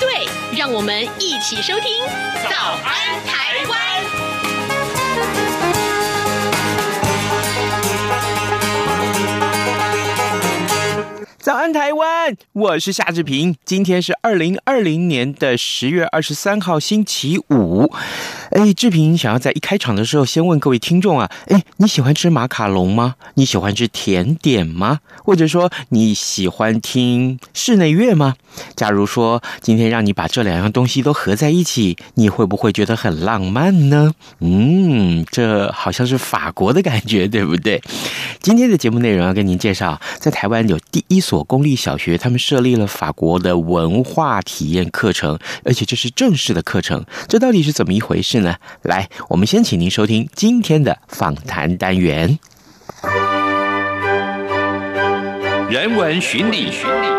对，让我们一起收听《早安台湾》。早安，台湾！我是夏志平。今天是二零二零年的十月二十三号，星期五。哎，志平想要在一开场的时候先问各位听众啊，哎，你喜欢吃马卡龙吗？你喜欢吃甜点吗？或者说你喜欢听室内乐吗？假如说今天让你把这两样东西都合在一起，你会不会觉得很浪漫呢？嗯，这好像是法国的感觉，对不对？今天的节目内容要跟您介绍，在台湾有第一所公立小学，他们设立了法国的文化体验课程，而且这是正式的课程，这到底是怎么一回事呢？来，我们先请您收听今天的访谈单元。人文巡礼，巡礼。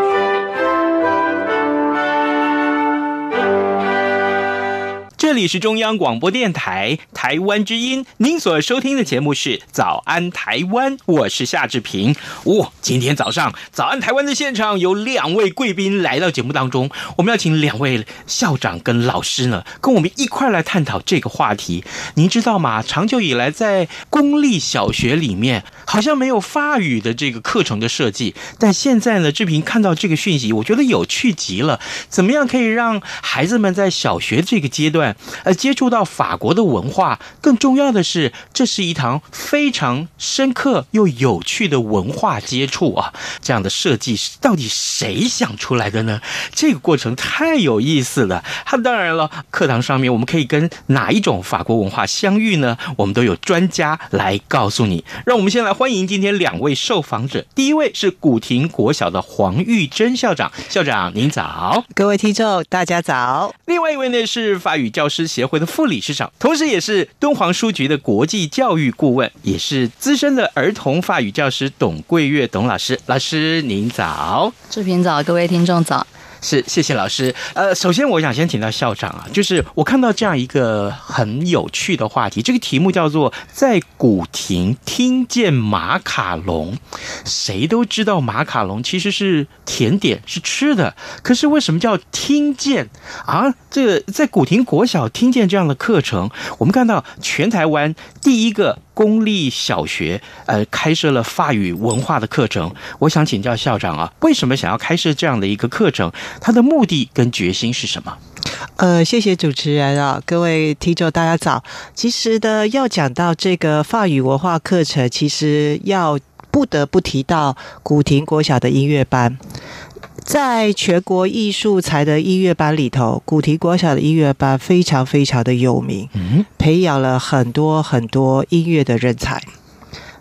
这里是中央广播电台台湾之音，您所收听的节目是《早安台湾》，我是夏志平。哦，今天早上《早安台湾》的现场有两位贵宾来到节目当中，我们要请两位校长跟老师呢，跟我们一块来探讨这个话题。您知道吗？长久以来，在公立小学里面，好像没有法语的这个课程的设计，但现在呢，志平看到这个讯息，我觉得有趣极了。怎么样可以让孩子们在小学这个阶段，呃，接触到法国的文化，更重要的是，这是一堂非常深刻又有趣的文化接触啊！这样的设计是到底谁想出来的呢？这个过程太有意思了。它当然了，课堂上面我们可以跟哪一种法国文化相遇呢？我们都有专家来告诉你。让我们先来欢迎今天两位受访者。第一位是古亭国小的黄玉珍校长，校长您早，各位听众大家早。另外一位呢是法语教师协会的副理事长，同时也是敦煌书局的国际教育顾问，也是资深的儿童法语教师董桂月董老师。老师您早，志平早，各位听众早。是，谢谢老师。呃，首先我想先请到校长啊，就是我看到这样一个很有趣的话题，这个题目叫做“在古亭听见马卡龙”。谁都知道马卡龙其实是甜点，是吃的，可是为什么叫听见啊？这个在古亭国小听见这样的课程，我们看到全台湾第一个。公立小学呃开设了法语文化的课程，我想请教校长啊，为什么想要开设这样的一个课程？它的目的跟决心是什么？呃，谢谢主持人啊，各位听众大家早。其实呢，要讲到这个法语文化课程，其实要不得不提到古亭国小的音乐班。在全国艺术才的音乐班里头，古亭国小的音乐班非常非常的有名，培养了很多很多音乐的人才。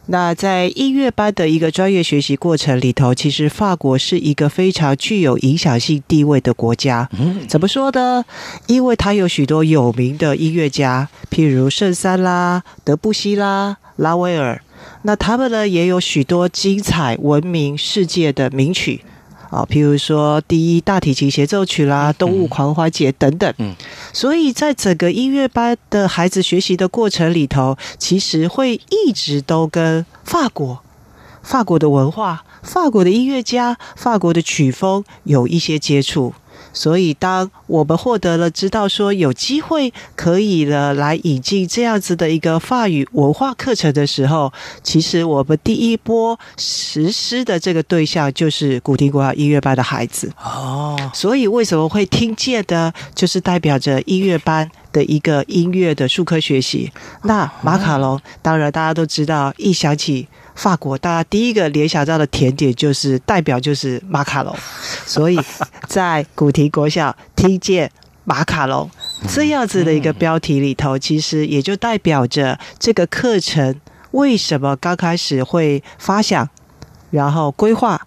那在音乐班的一个专业学习过程里头，其实法国是一个非常具有影响性地位的国家。怎么说呢？因为它有许多有名的音乐家，譬如圣三啦、德布西啦、拉威尔。那他们呢，也有许多精彩闻名世界的名曲。啊，譬如说第一大提琴协奏曲啦，动物狂欢节等等。嗯，所以在整个音乐班的孩子学习的过程里头，其实会一直都跟法国、法国的文化、法国的音乐家、法国的曲风有一些接触。所以，当我们获得了知道说有机会可以了来引进这样子的一个法语文化课程的时候，其实我们第一波实施的这个对象就是古丁国小音乐班的孩子哦。所以为什么会听见的，就是代表着音乐班的一个音乐的术科学习。那马卡龙，当然大家都知道，一想起。法国，大家第一个联想到的甜点就是代表就是马卡龙，所以在古提国小踢毽马卡龙这样子的一个标题里头，其实也就代表着这个课程为什么刚开始会发想，然后规划。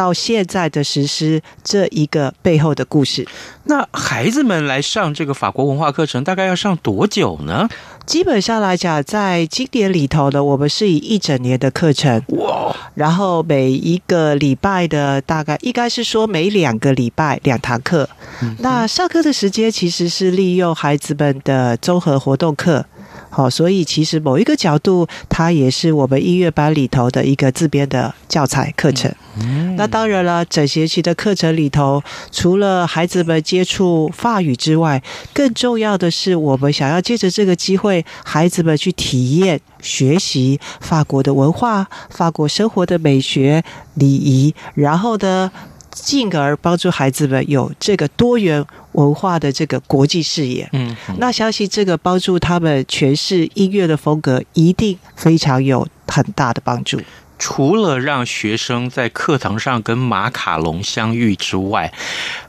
到现在的实施这一个背后的故事。那孩子们来上这个法国文化课程，大概要上多久呢？基本上来讲，在今年里头呢，我们是以一整年的课程哇，然后每一个礼拜的大概应该是说每两个礼拜两堂课。嗯、那上课的时间其实是利用孩子们的综合活动课。好，所以其实某一个角度，它也是我们音乐班里头的一个自编的教材课程。嗯，那当然了，整学期的课程里头，除了孩子们接触法语之外，更重要的是，我们想要借着这个机会，孩子们去体验、学习法国的文化、法国生活的美学、礼仪，然后呢，进而帮助孩子们有这个多元文化的这个国际视野。嗯，那相信这个帮助他们诠释音乐的风格，一定非常有很大的帮助。除了让学生在课堂上跟马卡龙相遇之外，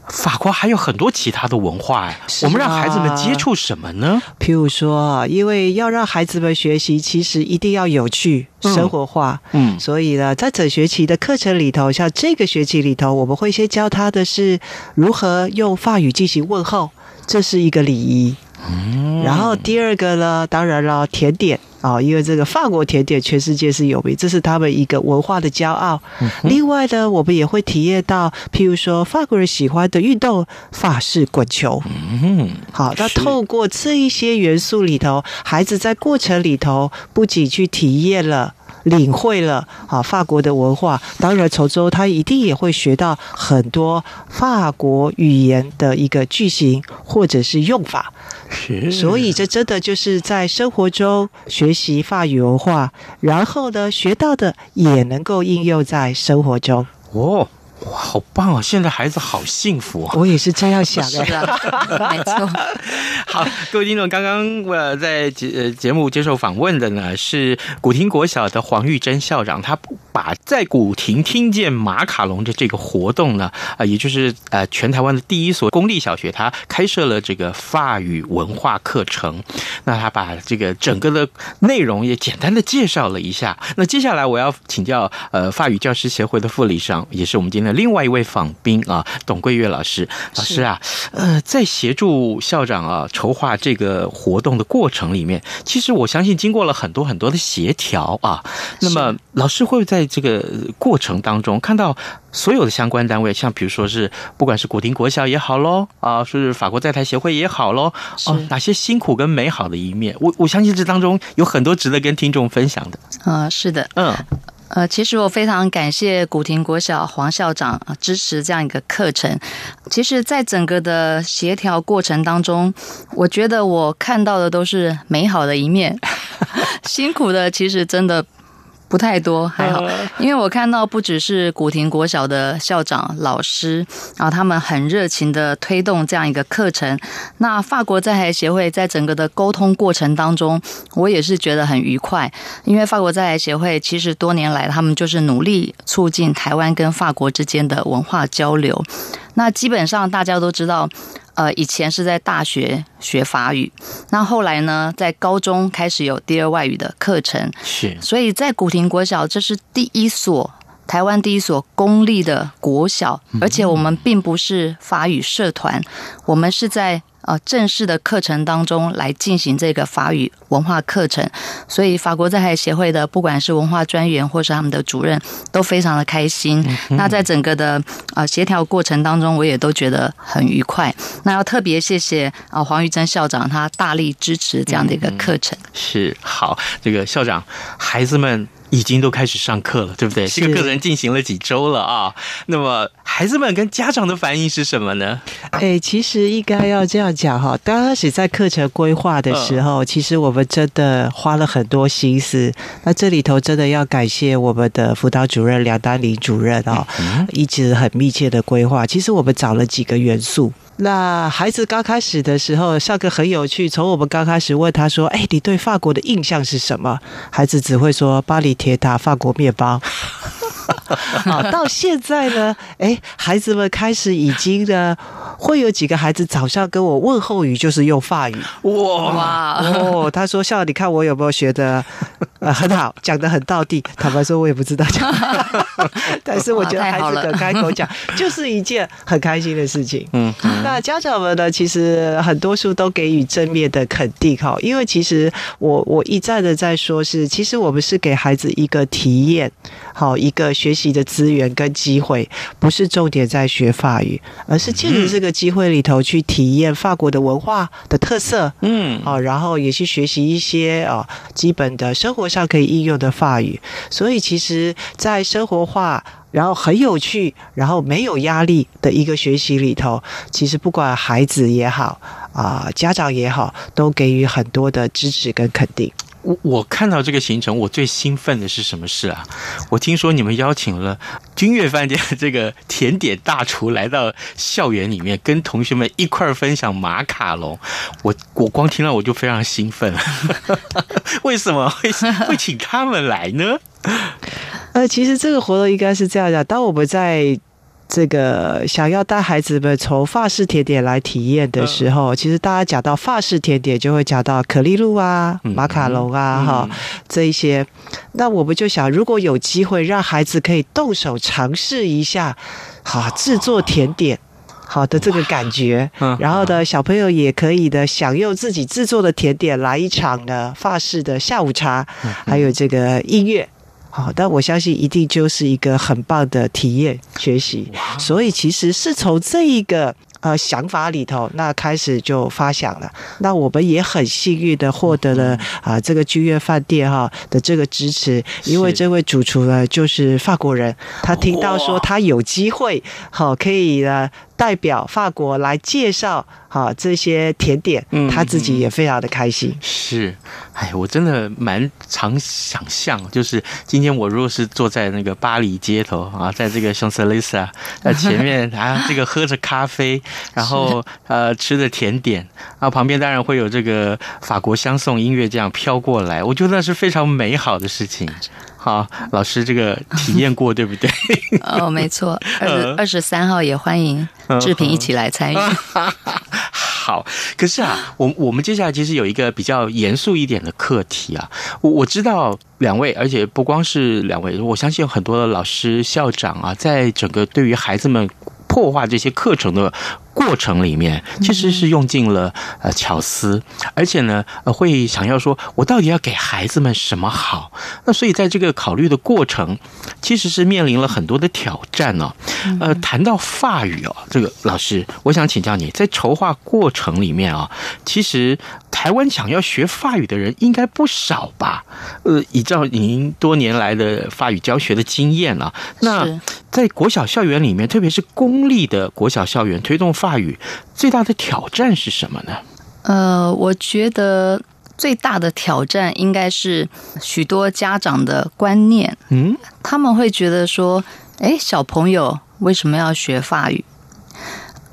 法国还有很多其他的文化哎。我们让孩子们接触什么呢？譬如说，因为要让孩子们学习，其实一定要有趣、生活化。嗯，所以呢，在整学期的课程里头，像这个学期里头，我们会先教他的是如何用法语进行问候，这是一个礼仪。嗯，然后第二个呢，当然了，甜点。哦，因为这个法国甜点全世界是有名，这是他们一个文化的骄傲。嗯、另外呢，我们也会体验到，譬如说法国人喜欢的运动法式滚球。嗯，好，那透过这一些元素里头，孩子在过程里头不仅去体验了。领会了啊，法国的文化，当然从中他一定也会学到很多法国语言的一个句型或者是用法。是，所以这真的就是在生活中学习法语文化，然后呢，学到的也能够应用在生活中。哦。哇，好棒哦！现在孩子好幸福啊！我也是这样想的，是啊，没错。好，各位听众，刚刚我在节节目接受访问的呢是古亭国小的黄玉珍校长，他把在古亭听见马卡龙的这个活动呢，啊，也就是呃全台湾的第一所公立小学，他开设了这个法语文化课程。那他把这个整个的内容也简单的介绍了一下。那接下来我要请教呃法语教师协会的副理事长，也是我们今天的。另外一位访宾啊，董桂月老师，老师啊，呃，在协助校长啊筹划这个活动的过程里面，其实我相信经过了很多很多的协调啊。那么，老师会在这个过程当中看到所有的相关单位，像比如说是不管是古亭国小也好喽，啊，是法国在台协会也好喽，哦，哪些辛苦跟美好的一面，我我相信这当中有很多值得跟听众分享的。啊，是的，嗯。呃，其实我非常感谢古亭国小黄校长啊支持这样一个课程。其实，在整个的协调过程当中，我觉得我看到的都是美好的一面，辛苦的其实真的。不太多，还好，因为我看到不只是古亭国小的校长、老师，然后他们很热情的推动这样一个课程。那法国在台协会在整个的沟通过程当中，我也是觉得很愉快，因为法国在台协会其实多年来他们就是努力促进台湾跟法国之间的文化交流。那基本上大家都知道。呃，以前是在大学学法语，那后来呢，在高中开始有第二外语的课程，是，所以在古亭国小，这是第一所台湾第一所公立的国小，而且我们并不是法语社团，我们是在。呃，正式的课程当中来进行这个法语文化课程，所以法国在台协会的不管是文化专员或是他们的主任都非常的开心。那在整个的呃协调过程当中，我也都觉得很愉快。那要特别谢谢啊黄玉珍校长，他大力支持这样的一个课程。是，好，这个校长，孩子们。已经都开始上课了，对不对？这个课程进行了几周了啊？那么孩子们跟家长的反应是什么呢？哎，其实应该要这样讲哈。刚开始在课程规划的时候，其实我们真的花了很多心思。那这里头真的要感谢我们的辅导主任梁丹林主任啊，一直很密切的规划。其实我们找了几个元素。那孩子刚开始的时候上课很有趣，从我们刚开始问他说：“哎，你对法国的印象是什么？”孩子只会说：“巴黎铁塔、法国面包。” 好，到现在呢，哎，孩子们开始已经呢，会有几个孩子早上跟我问候语就是用法语。哇哇哦，他说：“笑，你看我有没有学的？”呃，很好，讲的很到地。坦白说，我也不知道讲，但是我觉得孩子肯开口讲，就是一件很开心的事情。嗯，那家长们呢，其实很多书都给予正面的肯定哈，因为其实我我一再的在说是，其实我们是给孩子一个体验，好一个学习的资源跟机会，不是重点在学法语，而是借着这个机会里头去体验法国的文化的特色。嗯，好，然后也去学习一些啊基本的生活上可以应用的法语，所以其实，在生活化，然后很有趣，然后没有压力的一个学习里头，其实不管孩子也好啊，家长也好，都给予很多的支持跟肯定。我我看到这个行程，我最兴奋的是什么事啊？我听说你们邀请了君悦饭店的这个甜点大厨来到校园里面，跟同学们一块儿分享马卡龙。我我光听到我就非常兴奋。为什么会会请他们来呢？呃，其实这个活动应该是这样的：当我们在这个想要带孩子们从法式甜点来体验的时候，其实大家讲到法式甜点，就会讲到可丽露啊、马卡龙啊、哈这一些。那我们就想，如果有机会让孩子可以动手尝试一下，好制作甜点，好的这个感觉，然后呢，小朋友也可以的享用自己制作的甜点，来一场呢法式的下午茶，还有这个音乐。好，但我相信一定就是一个很棒的体验学习，所以其实是从这一个呃想法里头，那开始就发想了。那我们也很幸运的获得了啊、呃、这个君悦饭店哈的这个支持，因为这位主厨呢就是法国人，他听到说他有机会好可以呢。代表法国来介绍哈这些甜点，他自己也非常的开心。是，哎，我真的蛮常想象，就是今天我如果是坐在那个巴黎街头啊，在这个香榭丽舍在前面啊，这个喝着咖啡，然后呃吃着甜点，啊旁边当然会有这个法国相送音乐这样飘过来，我觉得那是非常美好的事情。好，老师这个体验过对不对？哦，没错，二十二十三号也欢迎志平一起来参与。好，可是啊，我我们接下来其实有一个比较严肃一点的课题啊。我我知道两位，而且不光是两位，我相信有很多的老师、校长啊，在整个对于孩子们破坏这些课程的过程里面，其实是用尽了呃巧思，而且呢，呃，会想要说，我到底要给孩子们什么好？那所以在这个考虑的过程，其实是面临了很多的挑战呢。呃，谈到法语哦，这个老师，我想请教你，在筹划过程里面啊，其实台湾想要学法语的人应该不少吧？呃，依照您多年来的法语教学的经验啊，那在国小校园里面，特别是公立的国小校园推动。法语最大的挑战是什么呢？呃，我觉得最大的挑战应该是许多家长的观念。嗯，他们会觉得说：“哎，小朋友为什么要学法语？”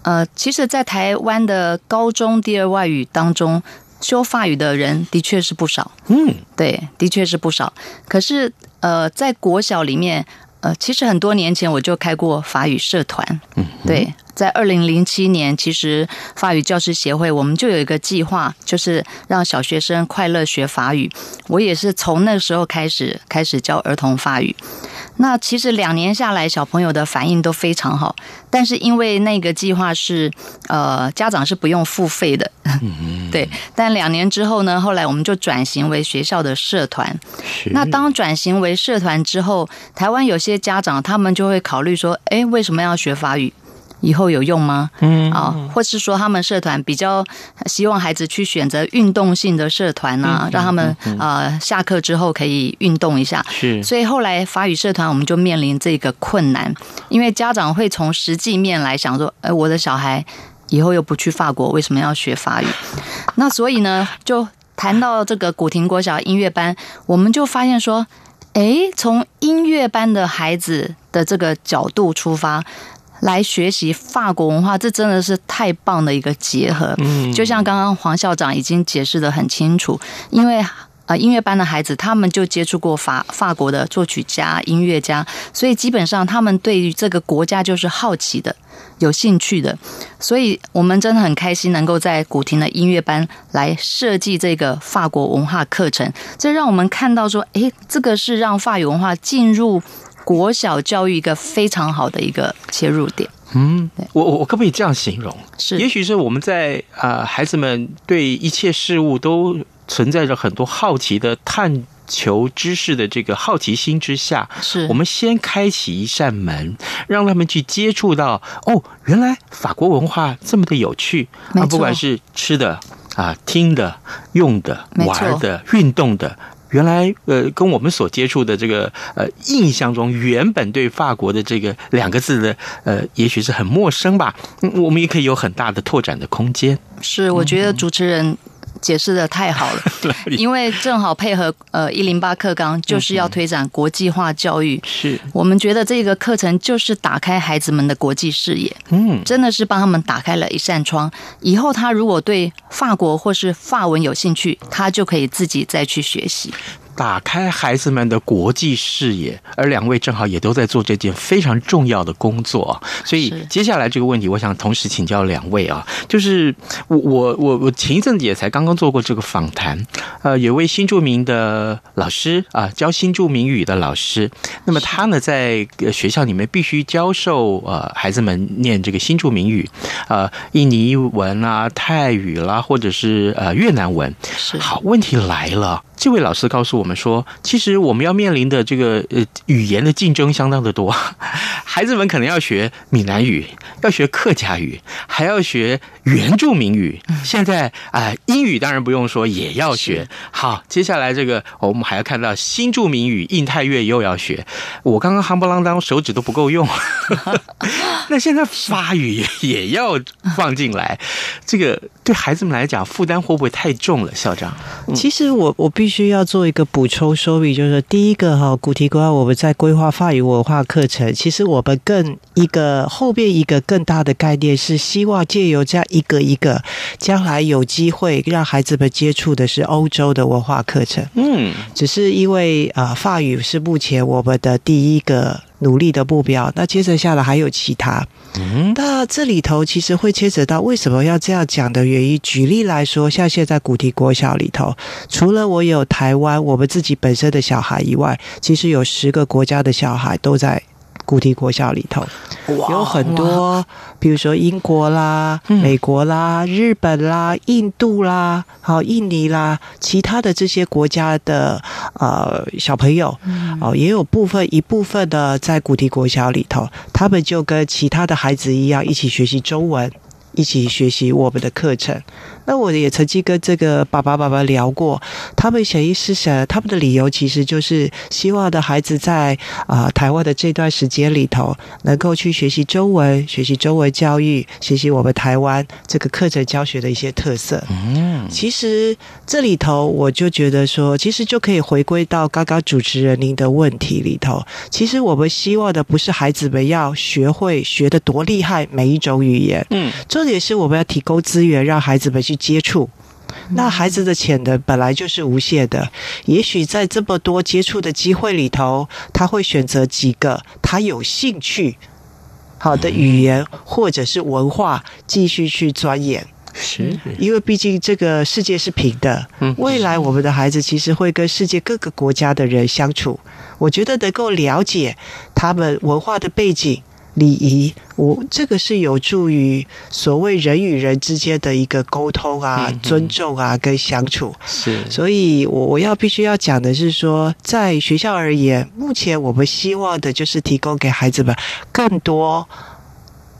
呃，其实，在台湾的高中第二外语当中，修法语的人的确是不少。嗯，对，的确是不少。可是，呃，在国小里面，呃，其实很多年前我就开过法语社团。嗯，对。在二零零七年，其实法语教师协会我们就有一个计划，就是让小学生快乐学法语。我也是从那个时候开始开始教儿童法语。那其实两年下来，小朋友的反应都非常好。但是因为那个计划是呃家长是不用付费的，对。但两年之后呢，后来我们就转型为学校的社团。那当转型为社团之后，台湾有些家长他们就会考虑说：哎，为什么要学法语？以后有用吗？嗯啊，或是说他们社团比较希望孩子去选择运动性的社团啊，让他们呃下课之后可以运动一下。是，所以后来法语社团我们就面临这个困难，因为家长会从实际面来想说，哎，我的小孩以后又不去法国，为什么要学法语？那所以呢，就谈到这个古亭国小音乐班，我们就发现说，哎，从音乐班的孩子的这个角度出发。来学习法国文化，这真的是太棒的一个结合。嗯，就像刚刚黄校长已经解释的很清楚，因为啊，音乐班的孩子，他们就接触过法法国的作曲家、音乐家，所以基本上他们对于这个国家就是好奇的、有兴趣的。所以我们真的很开心能够在古亭的音乐班来设计这个法国文化课程，这让我们看到说，诶，这个是让法语文化进入国小教育一个非常好的一个切入点。嗯，我我可不可以这样形容？是，也许是我们在啊、呃，孩子们对一切事物都。存在着很多好奇的探求知识的这个好奇心之下，是我们先开启一扇门，让他们去接触到哦，原来法国文化这么的有趣啊！不管是吃的啊、听的、用的、玩的、运动的，原来呃，跟我们所接触的这个呃印象中，原本对法国的这个两个字的呃，也许是很陌生吧。嗯，我们也可以有很大的拓展的空间。是，我觉得主持人。解释的太好了，因为正好配合呃一零八课纲，就是要推展国际化教育。是，我们觉得这个课程就是打开孩子们的国际视野，嗯，真的是帮他们打开了一扇窗。以后他如果对法国或是法文有兴趣，他就可以自己再去学习。打开孩子们的国际视野，而两位正好也都在做这件非常重要的工作啊，所以接下来这个问题，我想同时请教两位啊，就是我我我我前一阵子也才刚刚做过这个访谈，呃，有位新著名的老师啊，教新著名语的老师，那么他呢在学校里面必须教授呃孩子们念这个新著名语，呃，印尼文啊、泰语啦，或者是呃越南文，是。好，问题来了。这位老师告诉我们说，其实我们要面临的这个呃语言的竞争相当的多，孩子们可能要学闽南语，要学客家语，还要学原住民语。现在啊、呃，英语当然不用说，也要学。好，接下来这个我们还要看到新住民语、印太越又要学。我刚刚夯不啷当，手指都不够用。那现在法语也要放进来，这个对孩子们来讲负担会不会太重了？校长，其实我我必。须要做一个补充说明，就是第一个哈，古提国小我们在规划法语文化课程，其实我们更一个后边一个更大的概念是希望借由这样一个一个，将来有机会让孩子们接触的是欧洲的文化课程。嗯，只是因为啊，法语是目前我们的第一个。努力的目标，那接着下来还有其他。嗯，那这里头其实会牵扯到为什么要这样讲的原因。举例来说，像现在古迪国小里头，除了我有台湾我们自己本身的小孩以外，其实有十个国家的小孩都在。古迪国小里头有很多，比如说英国啦、美国啦、日本啦、印度啦、好印尼啦，其他的这些国家的呃小朋友哦，也有部分一部分的在古迪国小里头，他们就跟其他的孩子一样，一起学习中文。一起学习我们的课程。那我也曾经跟这个爸爸爸爸聊过，他们潜意识想，他们的理由其实就是希望的孩子在啊、呃、台湾的这段时间里头，能够去学习中文，学习中文教育，学习我们台湾这个课程教学的一些特色。嗯，其实这里头我就觉得说，其实就可以回归到刚刚主持人您的问题里头。其实我们希望的不是孩子们要学会学的多厉害每一种语言，嗯，也是我们要提供资源，让孩子们去接触。那孩子的潜能本来就是无限的，也许在这么多接触的机会里头，他会选择几个他有兴趣好的语言或者是文化，继续去钻研。是，因为毕竟这个世界是平的，未来我们的孩子其实会跟世界各个国家的人相处。我觉得能够了解他们文化的背景。礼仪，我这个是有助于所谓人与人之间的一个沟通啊、尊重啊跟相处。是，所以我我要必须要讲的是说，在学校而言，目前我们希望的就是提供给孩子们更多、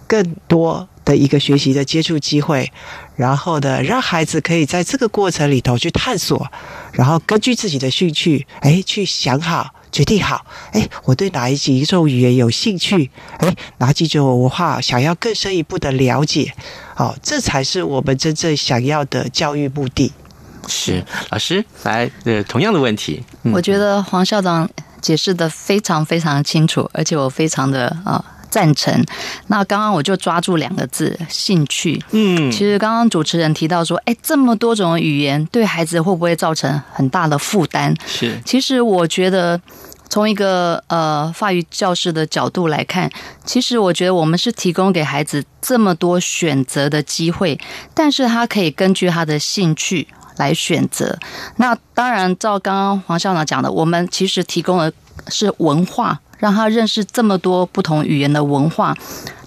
更多的一个学习的接触机会，然后呢，让孩子可以在这个过程里头去探索，然后根据自己的兴趣，哎，去想好。决定好，哎，我对哪一几种语言有兴趣？哎，哪几种文化想要更深一步的了解？好，这才是我们真正想要的教育目的。是，老师来，呃，同样的问题，我觉得黄校长解释的非常非常清楚，而且我非常的啊赞成。那刚刚我就抓住两个字：兴趣。嗯，其实刚刚主持人提到说，哎，这么多种语言对孩子会不会造成很大的负担？是。其实我觉得，从一个呃法语教师的角度来看，其实我觉得我们是提供给孩子这么多选择的机会，但是他可以根据他的兴趣来选择。那当然，照刚刚黄校长讲的，我们其实提供的是文化。让他认识这么多不同语言的文化，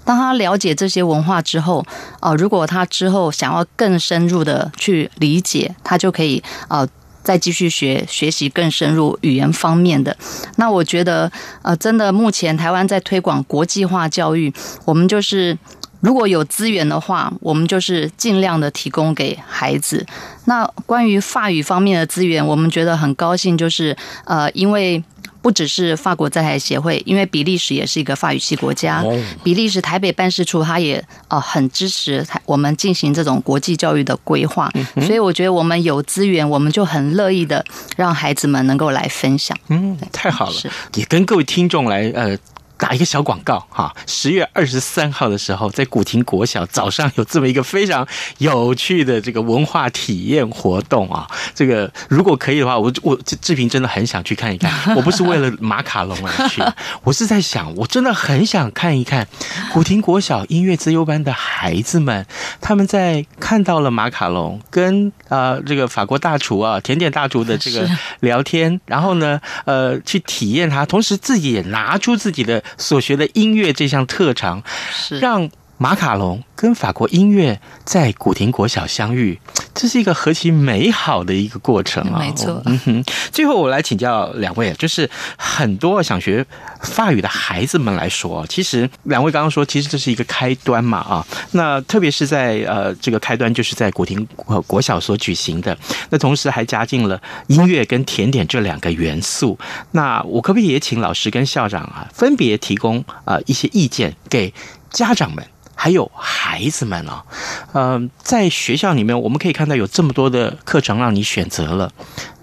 当他了解这些文化之后，啊，如果他之后想要更深入的去理解，他就可以啊再继续学学习更深入语言方面的。那我觉得，呃，真的目前台湾在推广国际化教育，我们就是如果有资源的话，我们就是尽量的提供给孩子。那关于法语方面的资源，我们觉得很高兴，就是呃，因为。不只是法国在台协会，因为比利时也是一个法语系国家，比利时台北办事处他也呃很支持我们进行这种国际教育的规划，所以我觉得我们有资源，我们就很乐意的让孩子们能够来分享。嗯，太好了，也跟各位听众来呃。打一个小广告哈，十月二十三号的时候，在古亭国小早上有这么一个非常有趣的这个文化体验活动啊。这个如果可以的话，我我志平真的很想去看一看。我不是为了马卡龙而去，我是在想，我真的很想看一看古亭国小音乐资优班的孩子们，他们在看到了马卡龙跟呃这个法国大厨啊甜点大厨的这个聊天，然后呢呃去体验它，同时自己也拿出自己的。所学的音乐这项特长，是。让马卡龙跟法国音乐在古亭国小相遇，这是一个何其美好的一个过程啊！没错。嗯哼，最后我来请教两位，就是很多想学法语的孩子们来说，其实两位刚刚说，其实这是一个开端嘛啊。那特别是在呃这个开端，就是在古亭国小所举行的，那同时还加进了音乐跟甜点这两个元素。那我可不可以也请老师跟校长啊，分别提供呃一些意见给家长们？还有孩子们啊，嗯，在学校里面，我们可以看到有这么多的课程让你选择了，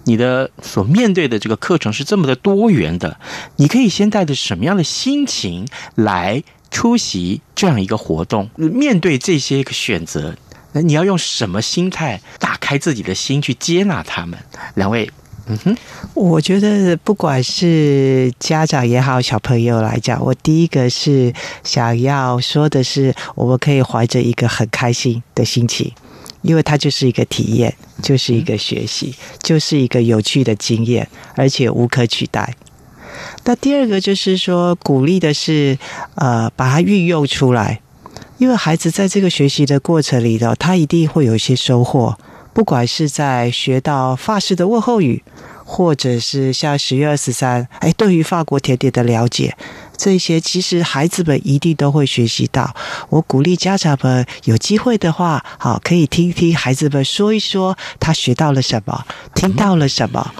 你的所面对的这个课程是这么的多元的，你可以先带着什么样的心情来出席这样一个活动？面对这些个选择，那你要用什么心态打开自己的心去接纳他们？两位。嗯哼，我觉得不管是家长也好，小朋友来讲，我第一个是想要说的是，我们可以怀着一个很开心的心情，因为它就是一个体验，就是一个学习，就是一个有趣的经验，而且无可取代。那第二个就是说，鼓励的是，呃，把它运用出来，因为孩子在这个学习的过程里头，他一定会有一些收获。不管是在学到法式的问候语，或者是像十月二十三，哎，对于法国甜点的了解，这些其实孩子们一定都会学习到。我鼓励家长们有机会的话，好，可以听听孩子们说一说他学到了什么，听到了什么，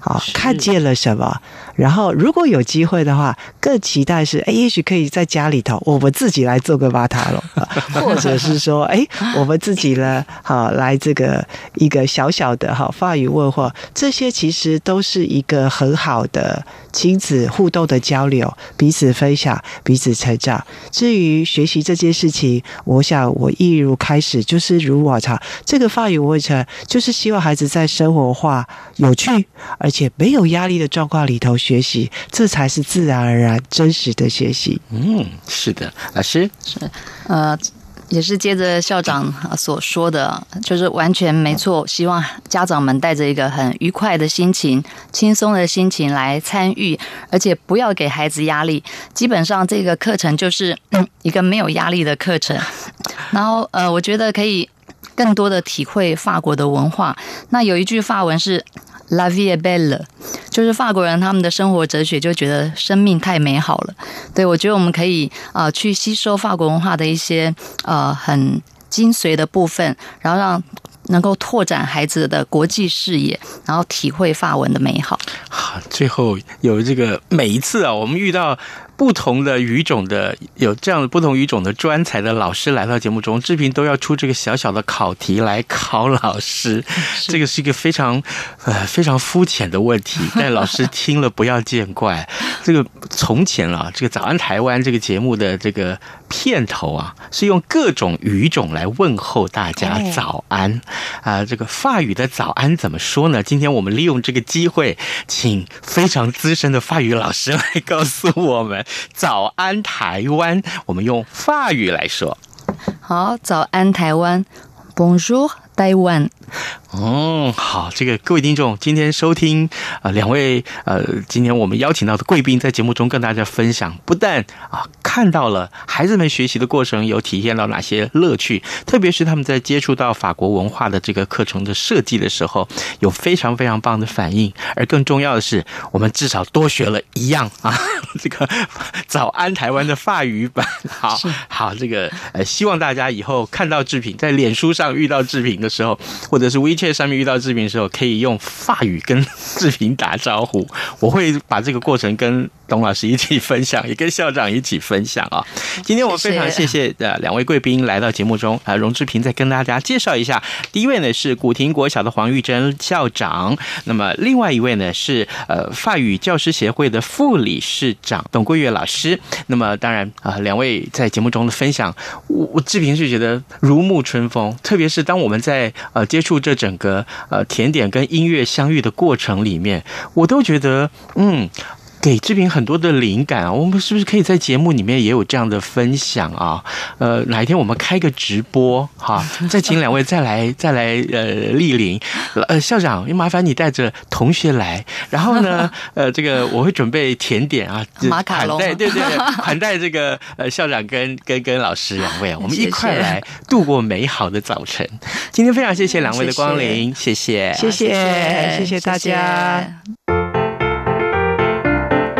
好，看见了什么。然后，如果有机会的话，更期待是，哎，也许可以在家里头，我们自己来做个巴塔龙，或者是说，哎，我们自己呢，好来这个一个小小的哈法语问候，这些其实都是一个很好的亲子互动的交流，彼此分享，彼此成长。至于学习这件事情，我想我一如开始，就是如往常，这个法语问成，就是希望孩子在生活化、有趣，而且没有压力的状况里头学习，这才是自然而然、真实的学习。嗯，是的，老师是呃，也是接着校长所说的，就是完全没错。希望家长们带着一个很愉快的心情、轻松的心情来参与，而且不要给孩子压力。基本上，这个课程就是一个没有压力的课程。然后，呃，我觉得可以更多的体会法国的文化。那有一句法文是。La vie est belle，就是法国人他们的生活哲学就觉得生命太美好了。对，我觉得我们可以啊、去吸收法国文化的一些呃很精髓的部分，然后让能够拓展孩子的国际视野，然后体会法文的美好。好，最后有这个每一次啊，我们遇到。不同的语种的有这样的不同语种的专才的老师来到节目中，志平都要出这个小小的考题来考老师。这个是一个非常呃非常肤浅的问题，但老师听了不要见怪。这个从前啊，这个早安台湾这个节目的这个片头啊，是用各种语种来问候大家早安啊。这个法语的早安怎么说呢？今天我们利用这个机会，请非常资深的法语老师来告诉我们早安台湾，我们用法语来说。好，早安台湾，Bonjour 台湾。嗯，好，这个各位听众，今天收听啊、呃，两位呃，今天我们邀请到的贵宾在节目中跟大家分享，不但啊看到了孩子们学习的过程有体验到哪些乐趣，特别是他们在接触到法国文化的这个课程的设计的时候，有非常非常棒的反应，而更重要的是，我们至少多学了一样啊，这个早安台湾的法语版，好好，这个呃，希望大家以后看到制品在脸书上遇到制品的时候，或者是 WeChat 上面遇到志平的时候，可以用法语跟志平打招呼。我会把这个过程跟董老师一起分享，也跟校长一起分享啊。今天我非常谢谢呃两位贵宾来到节目中啊，荣志平再跟大家介绍一下。第一位呢是古亭国小的黄玉珍校长，那么另外一位呢是呃法语教师协会的副理事长董桂月老师。那么当然啊，两位在节目中的分享，我我志平是觉得如沐春风，特别是当我们在在呃接触这。整个呃甜点跟音乐相遇的过程里面，我都觉得嗯。给志平很多的灵感啊！我们是不是可以在节目里面也有这样的分享啊？呃，哪一天我们开个直播哈，再请两位再来再来呃莅临。呃，校长，麻烦你带着同学来，然后呢，呃，这个我会准备甜点啊，马卡龙，对对对，款待这个呃校长跟跟跟老师两位，我们一块来度过美好的早晨。今天非常谢谢两位的光临，谢谢，谢谢，谢谢大家。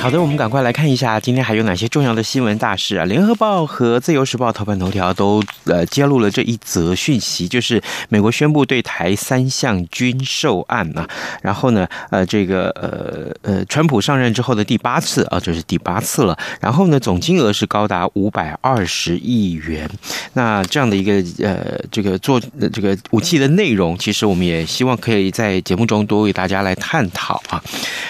好的，我们赶快来看一下今天还有哪些重要的新闻大事啊！联合报和自由时报头版头条都呃揭露了这一则讯息，就是美国宣布对台三项军售案啊，然后呢，呃，这个呃呃，川普上任之后的第八次啊，这是第八次了，然后呢，总金额是高达五百二十亿元。那这样的一个呃，这个做这个武器的内容，其实我们也希望可以在节目中多为大家来探讨啊，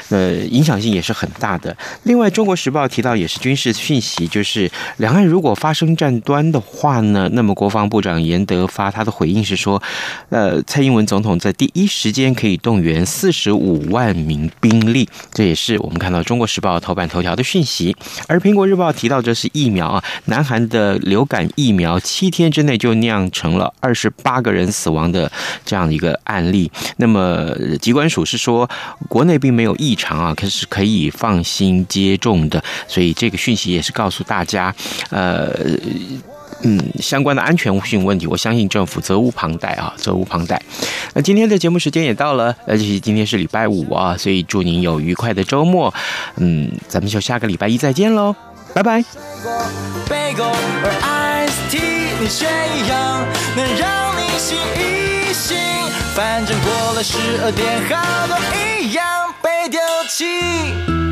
呃，影响性也是很大的。另外，《中国时报》提到也是军事讯息，就是两岸如果发生战端的话呢，那么国防部长严德发他的回应是说，呃，蔡英文总统在第一时间可以动员四十五万名兵力，这也是我们看到《中国时报》头版头条的讯息。而《苹果日报》提到这是疫苗啊，南韩的流感疫苗七天之内就酿成了二十八个人死亡的这样一个案例。那么疾管署是说，国内并没有异常啊，可是可以放心接种的。所以这个讯息也是告诉大家，呃，嗯，相关的安全性问题，我相信政府责无旁贷啊，责无旁贷。那今天的节目时间也到了，而且今天是礼拜五啊，所以祝您有愉快的周末。嗯，咱们就下个礼拜一再见喽，拜拜。反正过了十二点，好多一样被丢弃。